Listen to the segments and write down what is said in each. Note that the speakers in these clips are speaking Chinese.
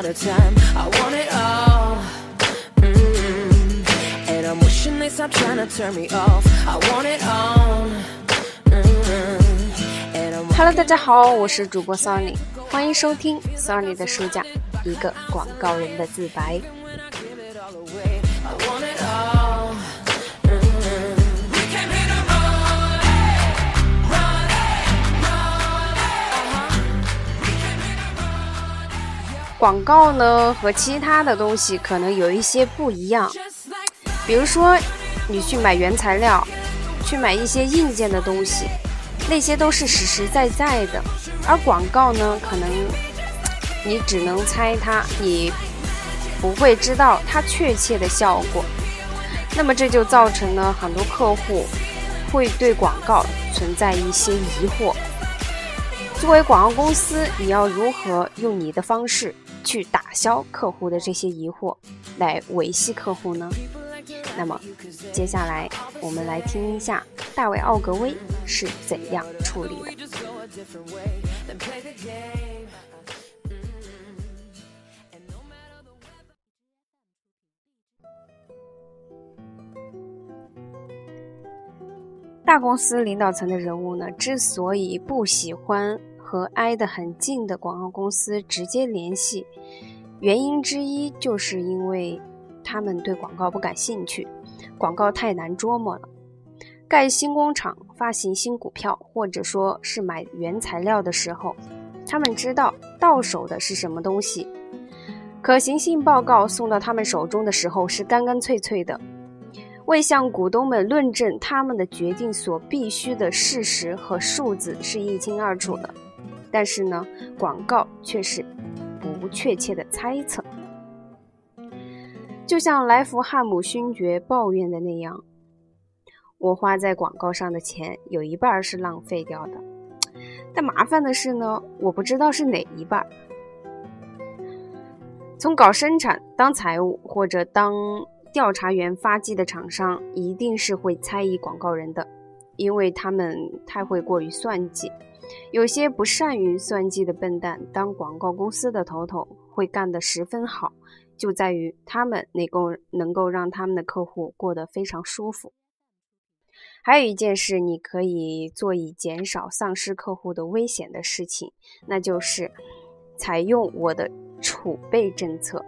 out of time. I want it all. Mm. And I'm wishing they stop trying to turn me off. I want it all. Mm. Hello，大家好，我是主播 Sony，欢迎收听 Sony 的书架，一个广告人的自白。广告呢和其他的东西可能有一些不一样，比如说你去买原材料，去买一些硬件的东西，那些都是实实在在的，而广告呢，可能你只能猜它，你不会知道它确切的效果。那么这就造成了很多客户会对广告存在一些疑惑。作为广告公司，你要如何用你的方式去打消客户的这些疑惑来维系客户呢？那么接下来我们来听一下大卫奥格威是怎样处理的。大公司领导层的人物呢之所以不喜欢和挨得很近的广告公司直接联系，原因之一就是因为他们对广告不感兴趣，广告太难捉摸了。盖新工厂、发行新股票，或者说是买原材料的时候，他们知道到手的是什么东西，可行性报告送到他们手中的时候是干干脆脆的。为向股东们论证他们的决定所必须的事实和数字是一清二楚的，但是呢，广告却是不确切的猜测。就像莱弗汉姆勋爵抱怨的那样，我花在广告上的钱有一半是浪费掉的，但麻烦的是呢，我不知道是哪一半。从搞生产、当财务或者当调查员发迹的厂商一定是会猜疑广告人的，因为他们太会过于算计。有些不善于算计的笨蛋，当广告公司的头头会干得十分好，就在于他们能够能够让他们的客户过得非常舒服。还有一件事，你可以做以减少丧失客户的危险的事情，那就是采用我的储备政策。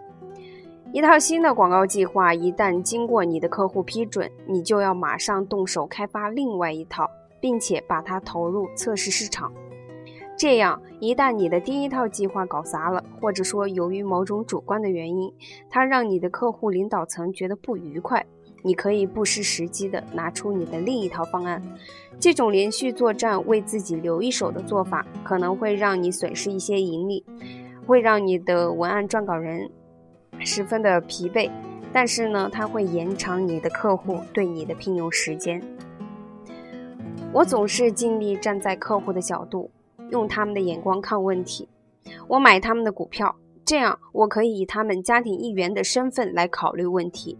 一套新的广告计划一旦经过你的客户批准，你就要马上动手开发另外一套，并且把它投入测试市场。这样，一旦你的第一套计划搞砸了，或者说由于某种主观的原因，它让你的客户领导层觉得不愉快，你可以不失时机地拿出你的另一套方案。这种连续作战、为自己留一手的做法，可能会让你损失一些盈利，会让你的文案撰稿人十分的疲惫，但是呢，它会延长你的客户对你的聘用时间。我总是尽力站在客户的角度，用他们的眼光看问题。我买他们的股票，这样我可以以他们家庭一员的身份来考虑问题。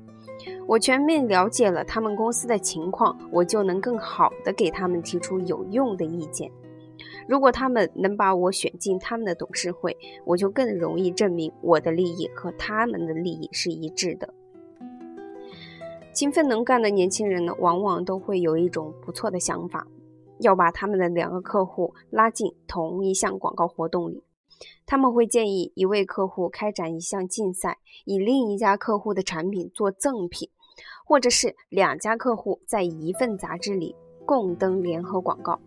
我全面了解了他们公司的情况，我就能更好的给他们提出有用的意见。如果他们能把我选进他们的董事会，我就更容易证明我的利益和他们的利益是一致的。勤奋能干的年轻人呢，往往都会有一种不错的想法，要把他们的两个客户拉进同一项广告活动里。他们会建议一位客户开展一项竞赛，以另一家客户的产品做赠品，或者是两家客户在一份杂志里共登联合广告。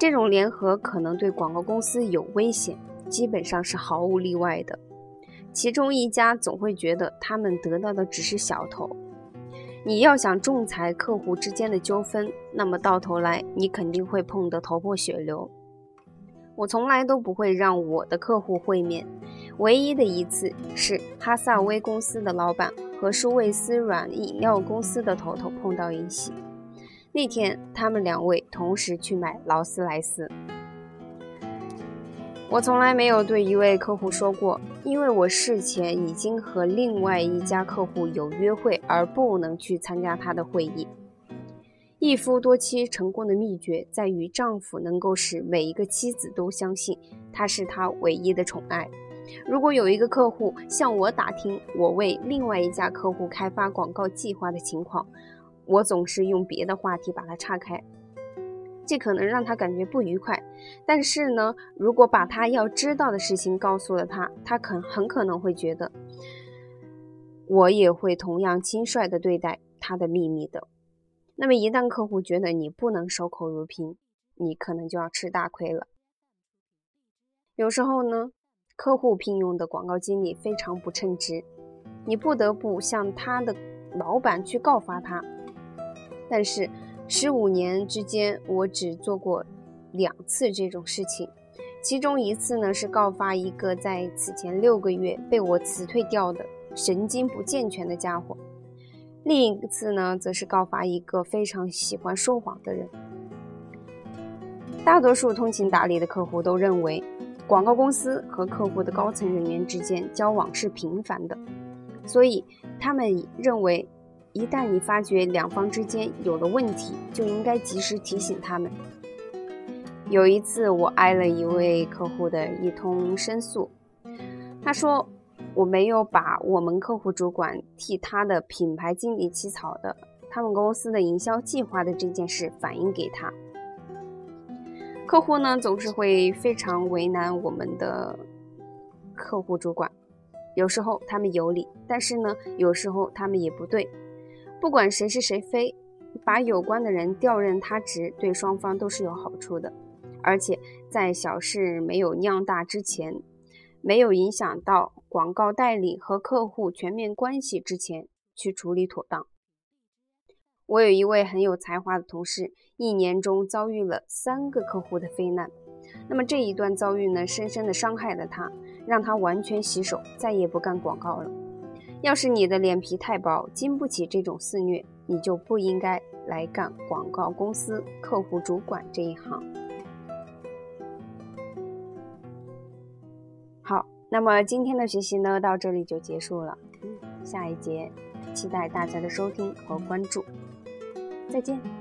这种联合可能对广告公司有危险，基本上是毫无例外的。其中一家总会觉得他们得到的只是小头。你要想仲裁客户之间的纠纷，那么到头来你肯定会碰得头破血流。我从来都不会让我的客户会面，唯一的一次是哈萨威公司的老板和舒维斯软饮料公司的头头碰到一起。那天，他们两位同时去买劳斯莱斯。我从来没有对一位客户说过，因为我事前已经和另外一家客户有约会，而不能去参加他的会议。一夫多妻成功的秘诀在于丈夫能够使每一个妻子都相信他是他唯一的宠爱，如果有一个客户向我打听我为另外一家客户开发广告计划的情况，我总是用别的话题把它岔开，这可能让他感觉不愉快。但是呢，如果把他要知道的事情告诉了他，他可很可能会觉得，我也会同样轻率地对待他的秘密的。那么一旦客户觉得你不能守口如瓶，你可能就要吃大亏了。有时候呢，客户聘用的广告经理非常不称职，你不得不向他的老板去告发他。但是十五年之间，我只做过两次这种事情，其中一次呢是告发一个在此前六个月被我辞退掉的神经不健全的家伙，另一次呢则是告发一个非常喜欢说谎的人。大多数通情达理的客户都认为，广告公司和客户的高层人员之间交往是频繁的，所以他们认为。一旦你发觉两方之间有了问题，就应该及时提醒他们。有一次，我挨了一位客户的一通申诉，他说我没有把我们客户主管替他的品牌经理起草的他们公司的营销计划的这件事反映给他。客户呢总是会非常为难我们的客户主管，有时候他们有理，但是呢有时候他们也不对。不管谁是谁非，把有关的人调任他职，对双方都是有好处的。而且在小事没有酿大之前，没有影响到广告代理和客户全面关系之前，去处理妥当。我有一位很有才华的同事，一年中遭遇了三个客户的非难。那么这一段遭遇呢，深深的伤害了他，让他完全洗手，再也不干广告了。要是你的脸皮太薄，经不起这种肆虐，你就不应该来干广告公司客户主管这一行。好，那么今天的学习呢，到这里就结束了。下一节，期待大家的收听和关注。再见。